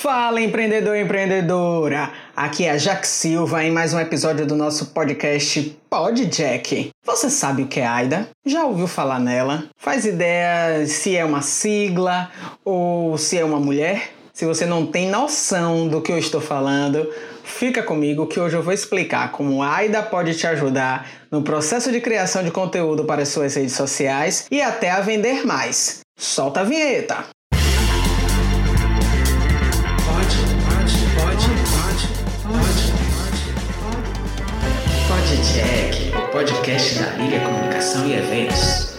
Fala empreendedor e empreendedora! Aqui é a Jack Silva em mais um episódio do nosso podcast Pod Jack. Você sabe o que é AIDA? Já ouviu falar nela? Faz ideia se é uma sigla ou se é uma mulher? Se você não tem noção do que eu estou falando, fica comigo que hoje eu vou explicar como a AIDA pode te ajudar no processo de criação de conteúdo para suas redes sociais e até a vender mais. Solta a vinheta! Jack, o podcast da Liga Comunicação e Eventos.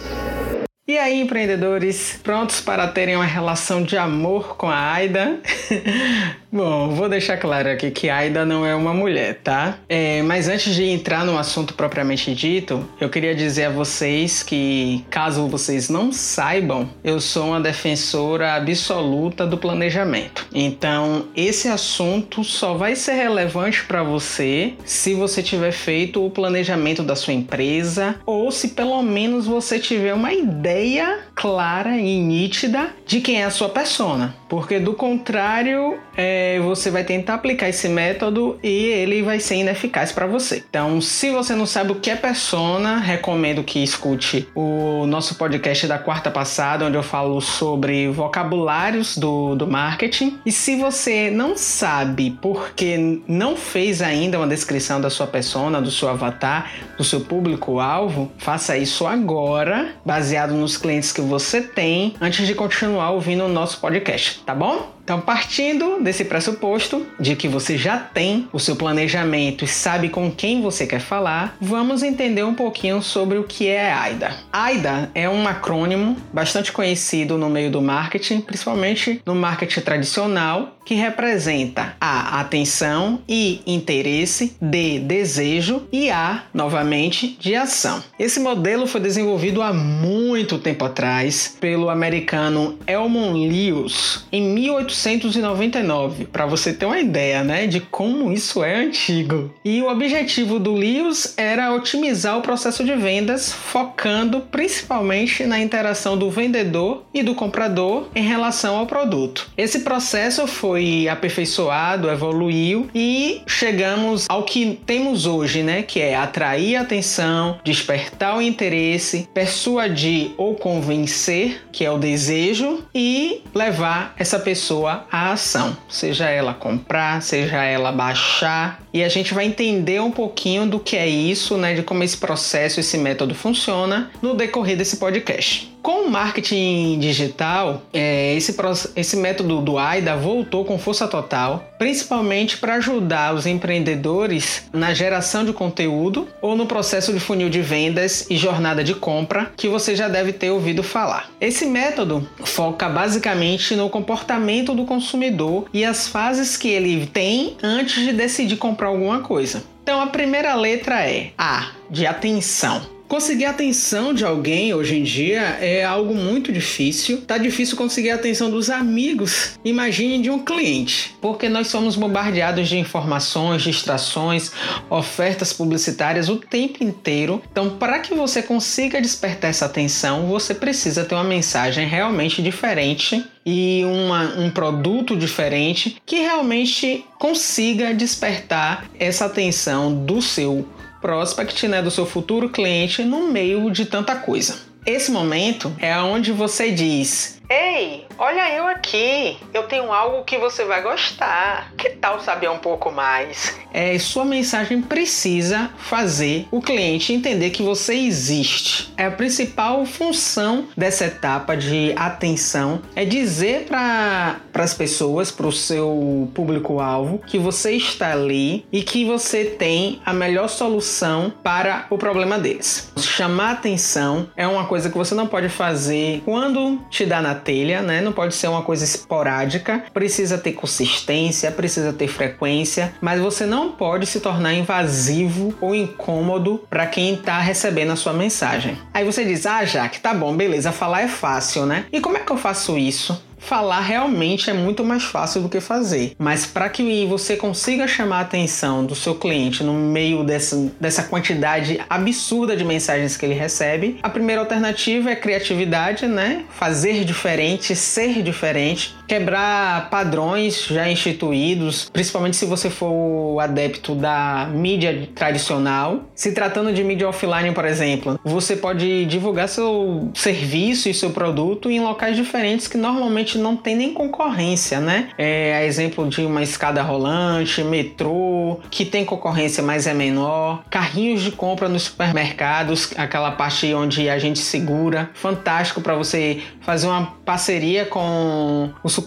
E aí, empreendedores, prontos para terem uma relação de amor com a Aida? Bom, vou deixar claro aqui que Aida não é uma mulher, tá? É, mas antes de entrar no assunto propriamente dito, eu queria dizer a vocês que, caso vocês não saibam, eu sou uma defensora absoluta do planejamento. Então, esse assunto só vai ser relevante para você se você tiver feito o planejamento da sua empresa ou se pelo menos você tiver uma ideia clara e nítida de quem é a sua persona. Porque do contrário, é, você vai tentar aplicar esse método e ele vai ser ineficaz para você. Então, se você não sabe o que é persona, recomendo que escute o nosso podcast da quarta passada, onde eu falo sobre vocabulários do, do marketing. E se você não sabe porque não fez ainda uma descrição da sua persona, do seu avatar, do seu público-alvo, faça isso agora, baseado nos clientes que você tem, antes de continuar ouvindo o nosso podcast tá bom? Então, partindo desse pressuposto de que você já tem o seu planejamento e sabe com quem você quer falar, vamos entender um pouquinho sobre o que é AIDA. AIDA é um acrônimo bastante conhecido no meio do marketing, principalmente no marketing tradicional, que representa a atenção e interesse de desejo e a, novamente, de ação. Esse modelo foi desenvolvido há muito tempo atrás pelo americano Elmon Lewis em 18 1899, para você ter uma ideia, né, de como isso é antigo. E o objetivo do Lewis era otimizar o processo de vendas, focando principalmente na interação do vendedor e do comprador em relação ao produto. Esse processo foi aperfeiçoado, evoluiu e chegamos ao que temos hoje, né, que é atrair atenção, despertar o interesse, persuadir ou convencer, que é o desejo, e levar essa pessoa pessoa a ação, seja ela comprar, seja ela baixar, e a gente vai entender um pouquinho do que é isso, né, de como esse processo, esse método funciona no decorrer desse podcast. Com o marketing digital, é, esse, esse método do AIDA voltou com força total, principalmente para ajudar os empreendedores na geração de conteúdo ou no processo de funil de vendas e jornada de compra que você já deve ter ouvido falar. Esse método foca basicamente no comportamento do consumidor e as fases que ele tem antes de decidir comprar alguma coisa. Então a primeira letra é A, de atenção. Conseguir a atenção de alguém hoje em dia é algo muito difícil. Tá difícil conseguir a atenção dos amigos. Imagine de um cliente, porque nós somos bombardeados de informações, distrações, ofertas publicitárias o tempo inteiro. Então, para que você consiga despertar essa atenção, você precisa ter uma mensagem realmente diferente e uma, um produto diferente que realmente consiga despertar essa atenção do seu prospect, né, do seu futuro cliente no meio de tanta coisa. Esse momento é onde você diz: Ei, olha eu aqui. Eu tenho algo que você vai gostar. Que tal saber um pouco mais? É, sua mensagem precisa fazer o cliente entender que você existe. É a principal função dessa etapa de atenção é dizer para as pessoas, para o seu público-alvo, que você está ali e que você tem a melhor solução para o problema deles. Chamar atenção é uma coisa que você não pode fazer quando te dá na telha, né? Não pode ser uma coisa esporádica, precisa ter consistência, precisa ter frequência, mas você não pode se tornar invasivo ou incômodo para quem está recebendo a sua mensagem. Aí você diz: "Ah, Jaque, tá bom, beleza, falar é fácil, né? E como é que eu faço isso?" Falar realmente é muito mais fácil do que fazer. Mas para que você consiga chamar a atenção do seu cliente no meio dessa, dessa quantidade absurda de mensagens que ele recebe, a primeira alternativa é criatividade, né? Fazer diferente, ser diferente, quebrar padrões já instituídos, principalmente se você for adepto da mídia tradicional. Se tratando de mídia offline, por exemplo, você pode divulgar seu serviço e seu produto em locais diferentes que normalmente não tem nem concorrência, né? É a exemplo de uma escada rolante, metrô, que tem concorrência, mas é menor, carrinhos de compra nos supermercados, aquela parte onde a gente segura, fantástico para você fazer uma parceria com o supermercado,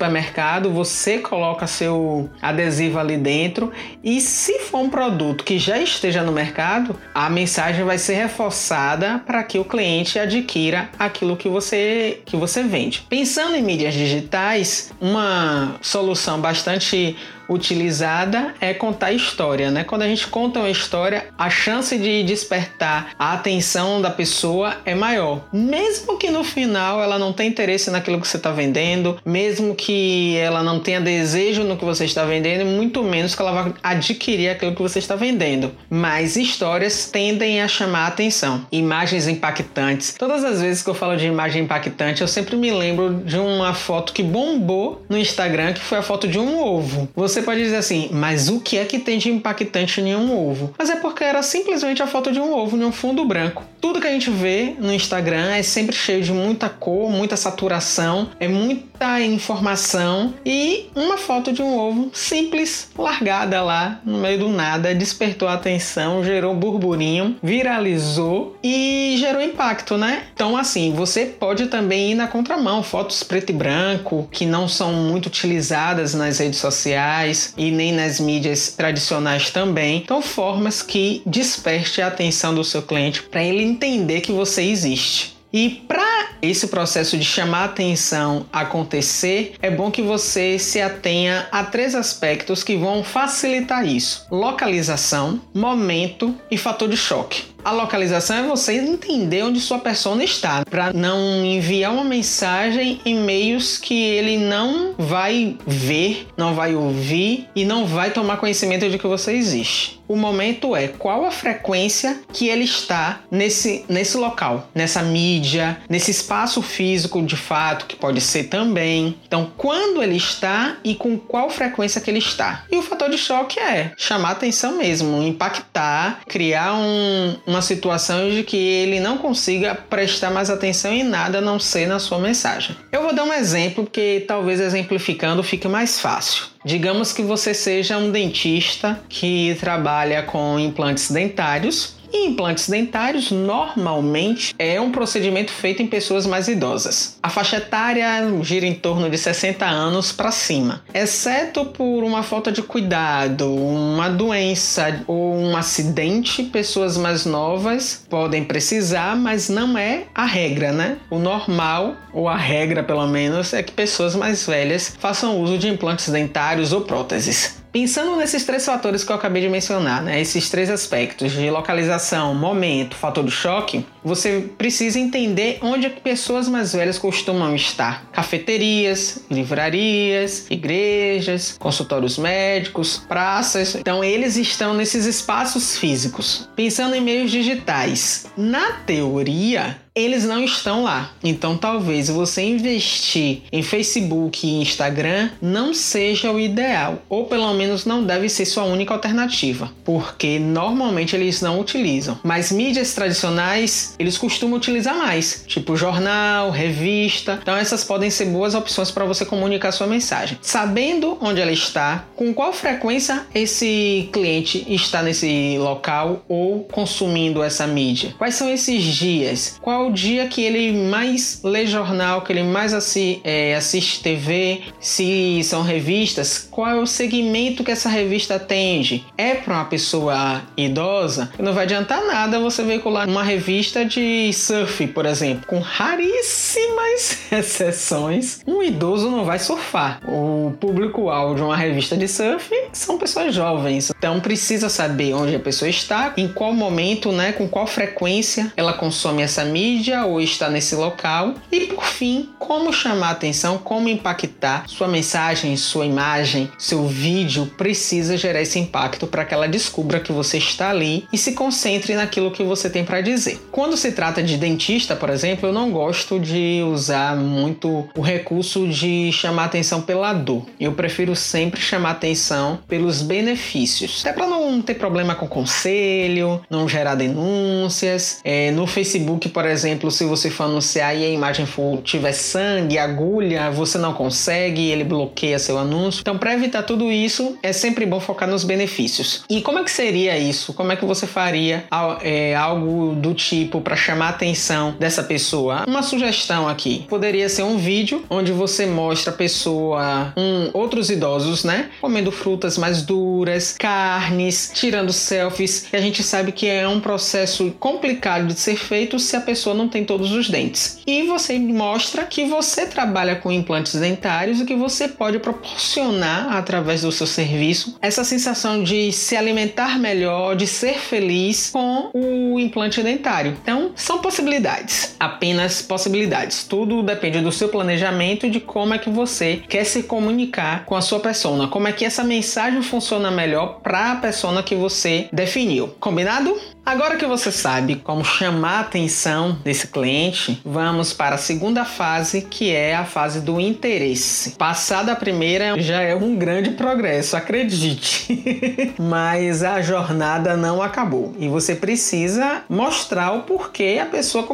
você coloca seu adesivo ali dentro e se for um produto que já esteja no mercado, a mensagem vai ser reforçada para que o cliente adquira aquilo que você que você vende. Pensando em mídias digitais, uma solução bastante utilizada é contar história, né? Quando a gente conta uma história, a chance de despertar a atenção da pessoa é maior. Mesmo que no final ela não tenha interesse naquilo que você está vendendo, mesmo que ela não tenha desejo no que você está vendendo, muito menos que ela vai adquirir aquilo que você está vendendo. Mas histórias tendem a chamar a atenção. Imagens impactantes. Todas as vezes que eu falo de imagem impactante, eu sempre me lembro de uma foto que bombou no Instagram, que foi a foto de um ovo. Você você pode dizer assim, mas o que é que tem de impactante em um ovo? Mas é porque era simplesmente a foto de um ovo em um fundo branco. Tudo que a gente vê no Instagram é sempre cheio de muita cor, muita saturação, é muita informação e uma foto de um ovo simples, largada lá no meio do nada, despertou a atenção, gerou burburinho, viralizou e gerou impacto, né? Então, assim, você pode também ir na contramão, fotos preto e branco que não são muito utilizadas nas redes sociais e nem nas mídias tradicionais também. Então, formas que desperte a atenção do seu cliente para ele entender que você existe. E para esse processo de chamar atenção acontecer, é bom que você se atenha a três aspectos que vão facilitar isso: localização, momento e fator de choque. A localização é você entender onde sua persona está, para não enviar uma mensagem em meios que ele não vai ver, não vai ouvir e não vai tomar conhecimento de que você existe. O momento é qual a frequência que ele está nesse, nesse local, nessa mídia, nesse espaço físico de fato, que pode ser também. Então, quando ele está e com qual frequência que ele está. E o fator de choque é chamar atenção mesmo, impactar, criar um, uma situação de que ele não consiga prestar mais atenção em nada a não ser na sua mensagem. Eu vou dar um exemplo que talvez exemplificando fique mais fácil. Digamos que você seja um dentista que trabalha com implantes dentários implantes dentários normalmente é um procedimento feito em pessoas mais idosas. A faixa etária gira em torno de 60 anos para cima, exceto por uma falta de cuidado, uma doença ou um acidente, pessoas mais novas podem precisar, mas não é a regra, né? O normal, ou a regra pelo menos, é que pessoas mais velhas façam uso de implantes dentários ou próteses. Pensando nesses três fatores que eu acabei de mencionar, né, esses três aspectos de localização, momento, fator de choque, você precisa entender onde é que pessoas mais velhas costumam estar. Cafeterias, livrarias, igrejas, consultórios médicos, praças. Então eles estão nesses espaços físicos. Pensando em meios digitais, na teoria, eles não estão lá. Então talvez você investir em Facebook e Instagram não seja o ideal, ou pelo menos não deve ser sua única alternativa, porque normalmente eles não utilizam. Mas mídias tradicionais, eles costumam utilizar mais, tipo jornal, revista. Então essas podem ser boas opções para você comunicar sua mensagem. Sabendo onde ela está, com qual frequência esse cliente está nesse local ou consumindo essa mídia. Quais são esses dias? Qual o dia que ele mais lê jornal, que ele mais assi é, assiste TV, se são revistas, qual é o segmento que essa revista atende. É para uma pessoa idosa, não vai adiantar nada você veicular uma revista de surf, por exemplo, com raríssimas exceções. Um idoso não vai surfar. O público-alvo de uma revista de surf são pessoas jovens, então precisa saber onde a pessoa está, em qual momento, né, com qual frequência ela consome essa mídia mídia ou está nesse local. E por fim, como chamar atenção, como impactar sua mensagem, sua imagem, seu vídeo precisa gerar esse impacto para que ela descubra que você está ali e se concentre naquilo que você tem para dizer. Quando se trata de dentista, por exemplo, eu não gosto de usar muito o recurso de chamar atenção pela dor. Eu prefiro sempre chamar atenção pelos benefícios. Até para não ter problema com conselho, não gerar denúncias. É, no Facebook, por exemplo, se você for anunciar e a imagem for, tiver sangue, agulha, você não consegue, ele bloqueia seu anúncio. Então, para evitar tudo isso, é sempre bom focar nos benefícios. E como é que seria isso? Como é que você faria é, algo do tipo para chamar a atenção dessa pessoa? Uma sugestão aqui poderia ser um vídeo onde você mostra a pessoa, um, outros idosos, né, comendo frutas mais duras, carnes, tirando selfies. E a gente sabe que é um processo complicado de ser feito se a pessoa não tem todos os dentes. E você mostra que você trabalha com implantes dentários e que você pode proporcionar através do seu serviço essa sensação de se alimentar melhor, de ser feliz com o implante dentário. Então, são possibilidades, apenas possibilidades. Tudo depende do seu planejamento e de como é que você quer se comunicar com a sua persona, como é que essa mensagem funciona melhor para a persona que você definiu. Combinado? Agora que você sabe como chamar a atenção desse cliente, vamos para a segunda fase, que é a fase do interesse. Passada a primeira já é um grande progresso, acredite. Mas a jornada não acabou e você precisa mostrar o porquê a pessoa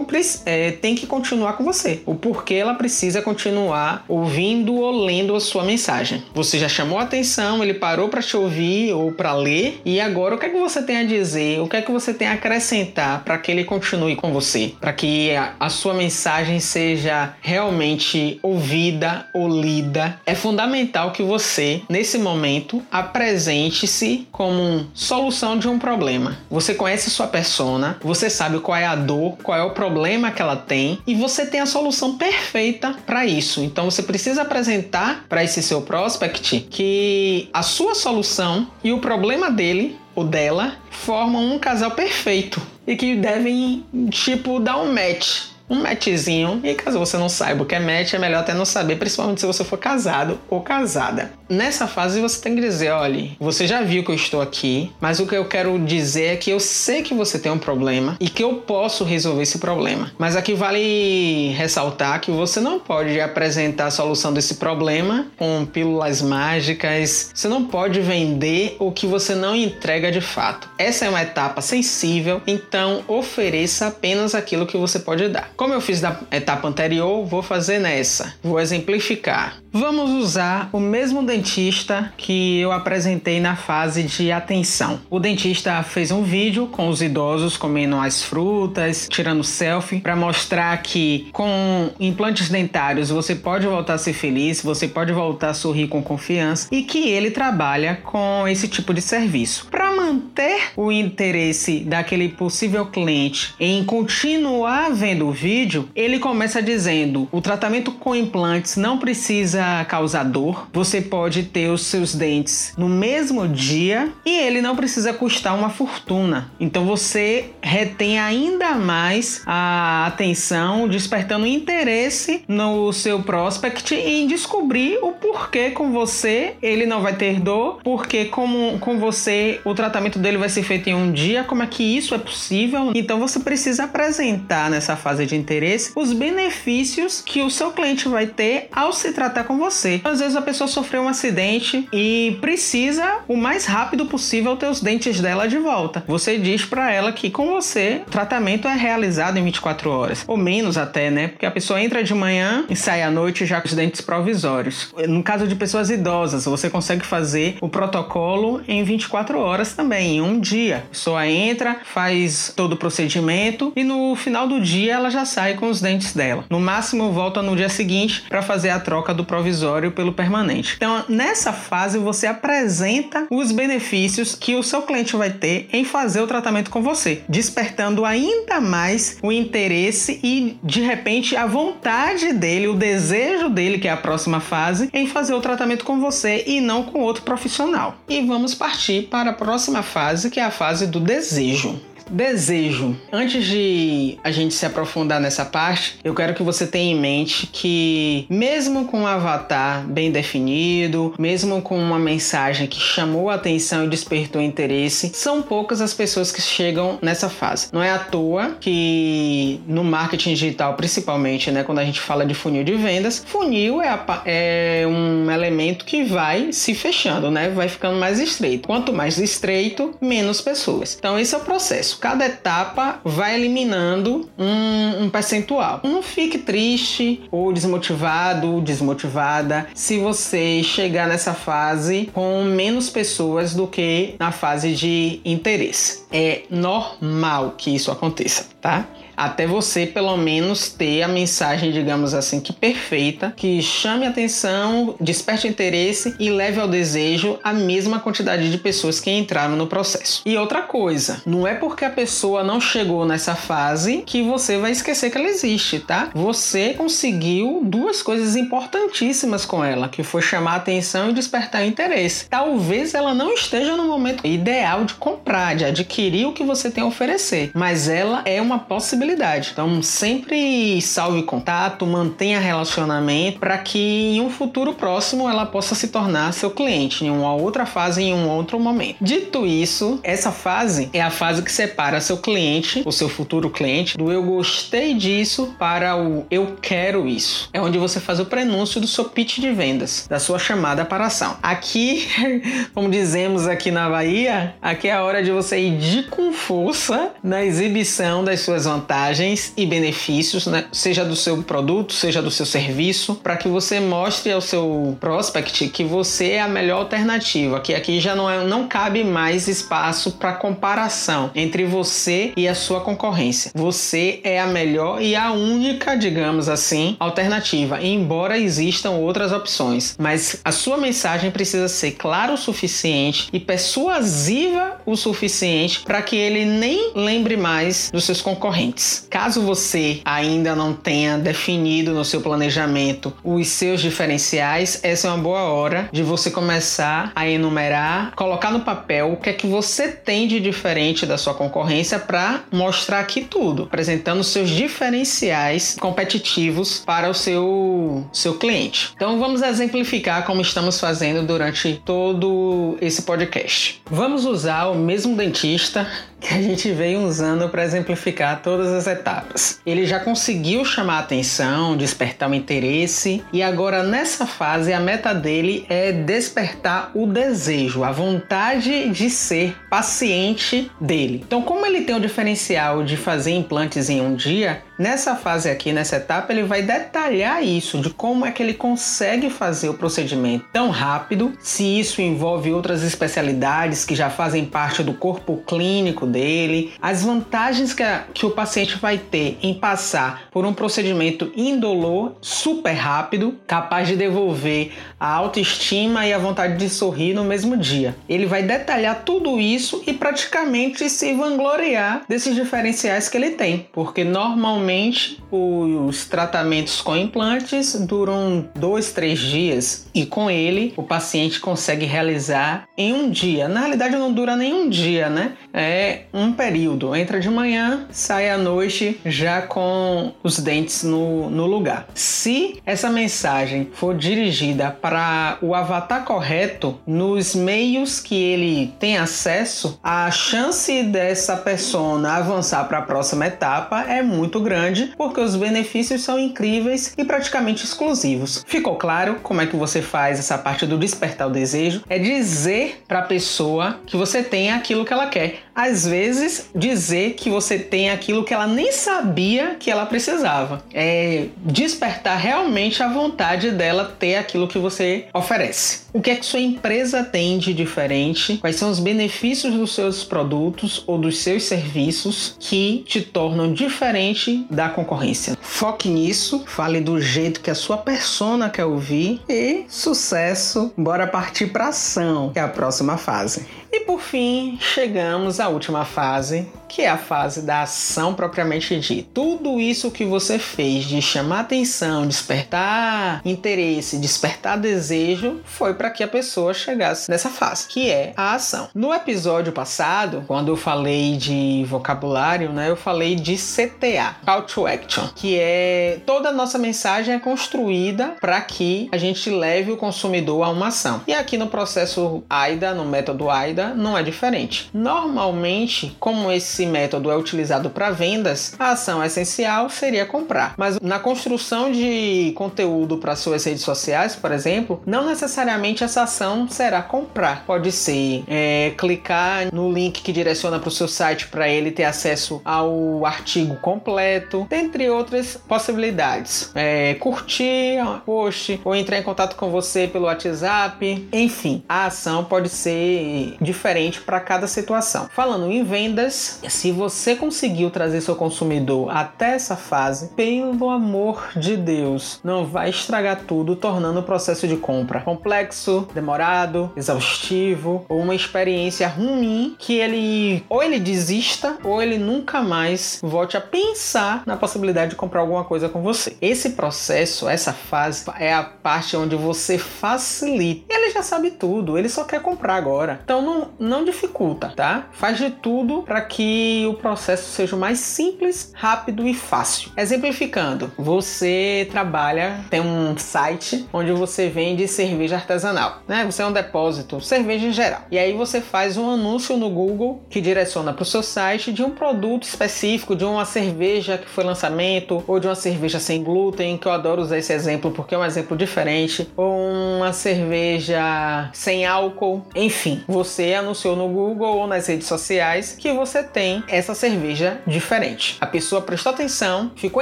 é, tem que continuar com você, o porquê ela precisa continuar ouvindo ou lendo a sua mensagem. Você já chamou a atenção, ele parou para te ouvir ou para ler e agora o que é que você tem a dizer? O que é que você tem a acrescentar para que ele continue com você, para que a, a sua mensagem seja realmente ouvida ou lida. É fundamental que você, nesse momento, apresente-se como solução de um problema. Você conhece sua persona, você sabe qual é a dor, qual é o problema que ela tem e você tem a solução perfeita para isso. Então você precisa apresentar para esse seu prospect que a sua solução e o problema dele ou dela formam um casal perfeito e que devem, tipo, dar um match um matchzinho. E caso você não saiba o que é match, é melhor até não saber, principalmente se você for casado ou casada. Nessa fase você tem que dizer: olha, você já viu que eu estou aqui, mas o que eu quero dizer é que eu sei que você tem um problema e que eu posso resolver esse problema. Mas aqui vale ressaltar que você não pode apresentar a solução desse problema com pílulas mágicas. Você não pode vender o que você não entrega de fato. Essa é uma etapa sensível, então ofereça apenas aquilo que você pode dar. Como eu fiz na etapa anterior, vou fazer nessa. Vou exemplificar. Vamos usar o mesmo dentista que eu apresentei na fase de atenção. O dentista fez um vídeo com os idosos comendo as frutas, tirando selfie, para mostrar que com implantes dentários você pode voltar a ser feliz, você pode voltar a sorrir com confiança e que ele trabalha com esse tipo de serviço. Para manter o interesse daquele possível cliente em continuar vendo o vídeo, ele começa dizendo: o tratamento com implantes não precisa causar dor, você pode ter os seus dentes no mesmo dia e ele não precisa custar uma fortuna. Então você retém ainda mais a atenção, despertando interesse no seu prospect em descobrir o porquê com você ele não vai ter dor, porque como com você o tratamento dele vai ser feito em um dia, como é que isso é possível? Então você precisa apresentar nessa fase de interesse, os benefícios que o seu cliente vai ter ao se tratar com você. Às vezes a pessoa sofreu um acidente e precisa o mais rápido possível ter os dentes dela de volta. Você diz para ela que com você o tratamento é realizado em 24 horas, ou menos até, né? Porque a pessoa entra de manhã e sai à noite já com os dentes provisórios. No caso de pessoas idosas, você consegue fazer o protocolo em 24 horas também, em um dia. A pessoa entra, faz todo o procedimento e no final do dia ela já sai com os dentes dela. No máximo, volta no dia seguinte para fazer a troca do provisório pelo permanente. Então, nessa fase, você apresenta os benefícios que o seu cliente vai ter em fazer o tratamento com você, despertando ainda mais o interesse e, de repente, a vontade dele, o desejo dele, que é a próxima fase, em fazer o tratamento com você e não com outro profissional. E vamos partir para a próxima fase, que é a fase do desejo. Desejo. Antes de a gente se aprofundar nessa parte, eu quero que você tenha em mente que, mesmo com um avatar bem definido, mesmo com uma mensagem que chamou a atenção e despertou interesse, são poucas as pessoas que chegam nessa fase. Não é à toa que no marketing digital, principalmente, né, quando a gente fala de funil de vendas, funil é, a, é um elemento que vai se fechando, né? Vai ficando mais estreito. Quanto mais estreito, menos pessoas. Então, esse é o processo. Cada etapa vai eliminando um, um percentual. Não fique triste ou desmotivado, desmotivada, se você chegar nessa fase com menos pessoas do que na fase de interesse. É normal que isso aconteça, tá? Até você pelo menos ter a mensagem, digamos assim, que perfeita, que chame atenção, desperte interesse e leve ao desejo a mesma quantidade de pessoas que entraram no processo. E outra coisa, não é porque a pessoa não chegou nessa fase que você vai esquecer que ela existe, tá? Você conseguiu duas coisas importantíssimas com ela, que foi chamar atenção e despertar interesse. Talvez ela não esteja no momento ideal de comprar, de adquirir o que você tem a oferecer, mas ela é uma possibilidade então, sempre salve contato, mantenha relacionamento para que em um futuro próximo ela possa se tornar seu cliente em uma outra fase, em um outro momento. Dito isso, essa fase é a fase que separa seu cliente, o seu futuro cliente, do eu gostei disso para o eu quero isso. É onde você faz o prenúncio do seu pitch de vendas, da sua chamada para ação. Aqui, como dizemos aqui na Bahia, aqui é a hora de você ir de com força na exibição das suas vantagens vantagens e benefícios, né? seja do seu produto, seja do seu serviço, para que você mostre ao seu prospect que você é a melhor alternativa, que aqui já não, é, não cabe mais espaço para comparação entre você e a sua concorrência. Você é a melhor e a única, digamos assim, alternativa, embora existam outras opções, mas a sua mensagem precisa ser clara o suficiente e persuasiva o suficiente para que ele nem lembre mais dos seus concorrentes. Caso você ainda não tenha definido no seu planejamento os seus diferenciais, essa é uma boa hora de você começar a enumerar, colocar no papel o que é que você tem de diferente da sua concorrência para mostrar aqui tudo, apresentando seus diferenciais competitivos para o seu, seu cliente. Então vamos exemplificar como estamos fazendo durante todo esse podcast. Vamos usar o mesmo dentista que a gente veio usando para exemplificar todas as etapas. Ele já conseguiu chamar a atenção, despertar o interesse e agora nessa fase a meta dele é despertar o desejo, a vontade de ser paciente dele. Então, como ele tem o diferencial de fazer implantes em um dia, Nessa fase aqui, nessa etapa, ele vai detalhar isso, de como é que ele consegue fazer o procedimento tão rápido, se isso envolve outras especialidades que já fazem parte do corpo clínico dele, as vantagens que, a, que o paciente vai ter em passar por um procedimento indolor, super rápido, capaz de devolver a autoestima e a vontade de sorrir no mesmo dia. Ele vai detalhar tudo isso e praticamente se vangloriar desses diferenciais que ele tem, porque normalmente Geralmente, os tratamentos com implantes duram dois, três dias e com ele o paciente consegue realizar em um dia. Na realidade, não dura nem um dia, né? É um período. Entra de manhã, sai à noite já com os dentes no, no lugar. Se essa mensagem for dirigida para o avatar correto, nos meios que ele tem acesso, a chance dessa persona avançar para a próxima etapa é muito grande grande, porque os benefícios são incríveis e praticamente exclusivos. Ficou claro como é que você faz essa parte do despertar o desejo? É dizer para a pessoa que você tem aquilo que ela quer. Às vezes, dizer que você tem aquilo que ela nem sabia que ela precisava. É despertar realmente a vontade dela ter aquilo que você oferece. O que é que sua empresa tem de diferente? Quais são os benefícios dos seus produtos ou dos seus serviços que te tornam diferente da concorrência. Foque nisso, fale do jeito que a sua persona quer ouvir e sucesso. Bora partir para ação, que é a próxima fase. E por fim, chegamos à última fase, que é a fase da ação propriamente dita. Tudo isso que você fez de chamar atenção, despertar interesse, despertar desejo, foi para que a pessoa chegasse nessa fase, que é a ação. No episódio passado, quando eu falei de vocabulário, né, eu falei de CTA, Call to Action, que é toda a nossa mensagem é construída para que a gente leve o consumidor a uma ação. E aqui no processo AIDA, no método AIDA, não é diferente. Normalmente, como esse método é utilizado para vendas, a ação essencial seria comprar. Mas na construção de conteúdo para suas redes sociais, por exemplo, não necessariamente essa ação será comprar. Pode ser é, clicar no link que direciona para o seu site para ele ter acesso ao artigo completo, dentre outras possibilidades. É, curtir post ou entrar em contato com você pelo WhatsApp. Enfim, a ação pode ser diferente para cada situação. Falando em vendas, se você conseguiu trazer seu consumidor até essa fase, pelo amor de Deus, não vai estragar tudo, tornando o processo de compra complexo, demorado, exaustivo ou uma experiência ruim que ele ou ele desista ou ele nunca mais volte a pensar na possibilidade de comprar alguma coisa com você. Esse processo, essa fase é a parte onde você facilita. Ele já sabe tudo, ele só quer comprar agora. Então não, não dificulta, tá? Faz de tudo para que o processo seja mais simples, rápido e fácil. Exemplificando, você trabalha, tem um site onde você vende cerveja artesanal, né? Você é um depósito, cerveja em geral. E aí você faz um anúncio no Google que direciona para o seu site de um produto específico, de uma cerveja que foi lançamento, ou de uma cerveja sem glúten, que eu adoro usar esse exemplo porque é um exemplo diferente, ou uma cerveja sem álcool. Enfim, você anunciou no Google ou nas redes sociais que você tem essa cerveja diferente. A pessoa prestou atenção, ficou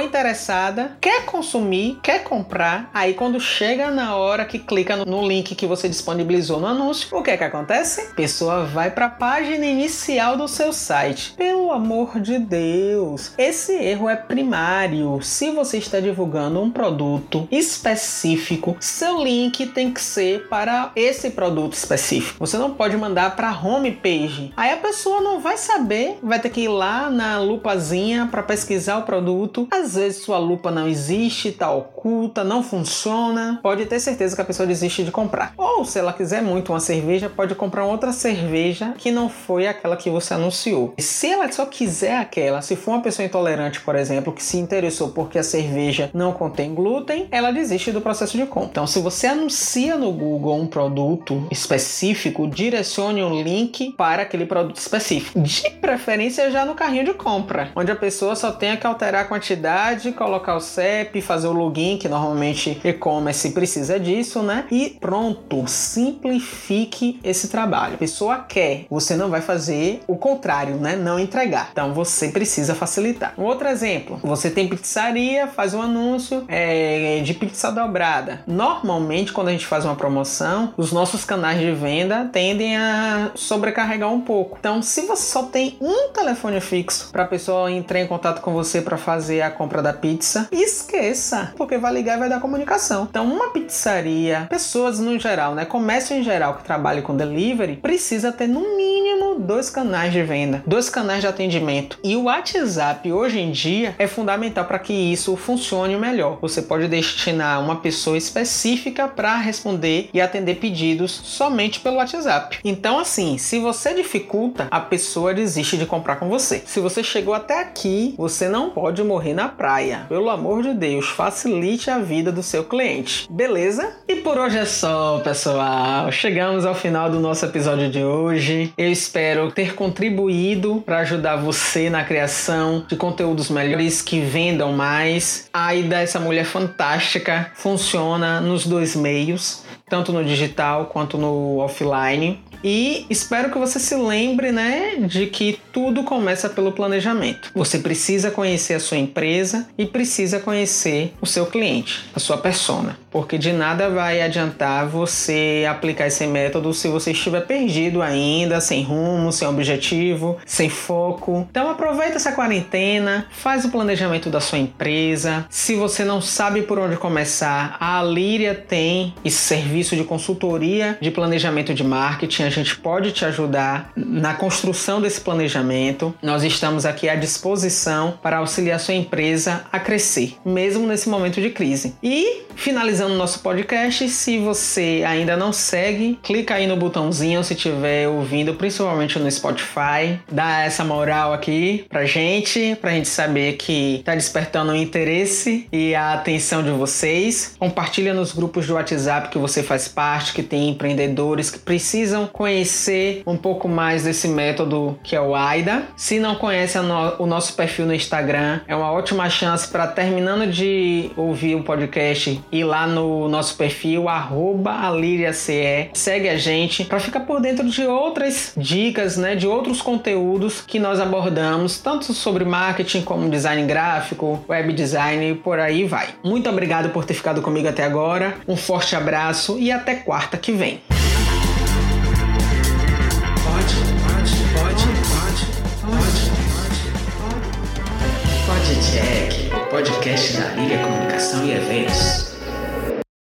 interessada, quer consumir, quer comprar. Aí quando chega na hora que clica no link que você disponibilizou no anúncio, o que é que acontece? A pessoa vai para a página inicial do seu site. Pelo amor de Deus, esse erro é primário. Se você está divulgando um produto específico, seu link tem que ser para esse produto específico. Você não pode mandar para homepage. Aí a pessoa não vai saber, vai ter que ir lá na lupazinha para pesquisar o produto. Às vezes sua lupa não existe, está oculta, não funciona. Pode ter certeza que a pessoa desiste de comprar. Ou se ela quiser muito uma cerveja, pode comprar outra cerveja que não foi aquela que você anunciou. E se ela só quiser aquela, se for uma pessoa intolerante, por exemplo, que se interessou porque a cerveja não contém glúten, ela desiste do processo de compra. Então, se você anuncia no Google um produto específico, direcione um link para aquele produto específico. De preferência já no carrinho de compra, onde a pessoa só tenha que alterar a quantidade, colocar o CEP, fazer o login, que normalmente e-commerce precisa disso, né? E pronto, simplifique esse trabalho. A pessoa quer, você não vai fazer o contrário, né? Não entregar. Então você precisa facilitar. Um outro exemplo, você tem pizzaria, faz um anúncio é, de pizza dobrada. Normalmente, quando a gente faz uma promoção, os nossos canais de venda tendem a sobrecarregar um pouco. Então, se você só tem um telefone fixo para a pessoa entrar em contato com você para fazer a compra da pizza, esqueça, porque vai ligar e vai dar comunicação. Então, uma pizzaria, pessoas no geral, né, comércio em geral que trabalha com delivery, precisa ter no mínimo dois canais de venda, dois canais de atendimento. E o WhatsApp hoje em dia é fundamental para que isso funcione melhor. Você pode destinar uma pessoa específica para responder e atender pedidos somente pelo WhatsApp. Então, assim, se você dificulta, a pessoa desiste de comprar com você. Se você chegou até aqui, você não pode morrer na praia. Pelo amor de Deus, facilite a vida do seu cliente. Beleza? E por hoje é só, pessoal. Chegamos ao final do nosso episódio de hoje. Eu espero ter contribuído para ajudar você na criação de conteúdos melhores que vendam mais. A Aida, essa mulher fantástica, funciona nos dois meios, tanto no digital quanto no offline. E espero que você se lembre, né, de que tudo começa pelo planejamento. Você precisa conhecer a sua empresa e precisa conhecer o seu cliente, a sua persona, porque de nada vai adiantar você aplicar esse método se você estiver perdido ainda, sem rumo, sem objetivo, sem foco. Então aproveita essa quarentena, faz o planejamento da sua empresa. Se você não sabe por onde começar, a Líria tem esse serviço de consultoria de planejamento de marketing a gente pode te ajudar na construção desse planejamento. Nós estamos aqui à disposição para auxiliar sua empresa a crescer, mesmo nesse momento de crise. E finalizando nosso podcast, se você ainda não segue, clica aí no botãozinho se estiver ouvindo, principalmente no Spotify, dá essa moral aqui pra gente, pra gente saber que tá despertando o interesse e a atenção de vocês. Compartilha nos grupos do WhatsApp que você faz parte, que tem empreendedores que precisam conhecer um pouco mais desse método que é o AIDA. Se não conhece o nosso perfil no Instagram, é uma ótima chance para terminando de ouvir o podcast ir lá no nosso perfil @aliriace. Segue a gente para ficar por dentro de outras dicas, né, de outros conteúdos que nós abordamos, tanto sobre marketing como design gráfico, web design e por aí vai. Muito obrigado por ter ficado comigo até agora. Um forte abraço e até quarta que vem. Pode, pode, pode, pode, pode, pode, pode. Podcast da Liga Comunicação e Eventos.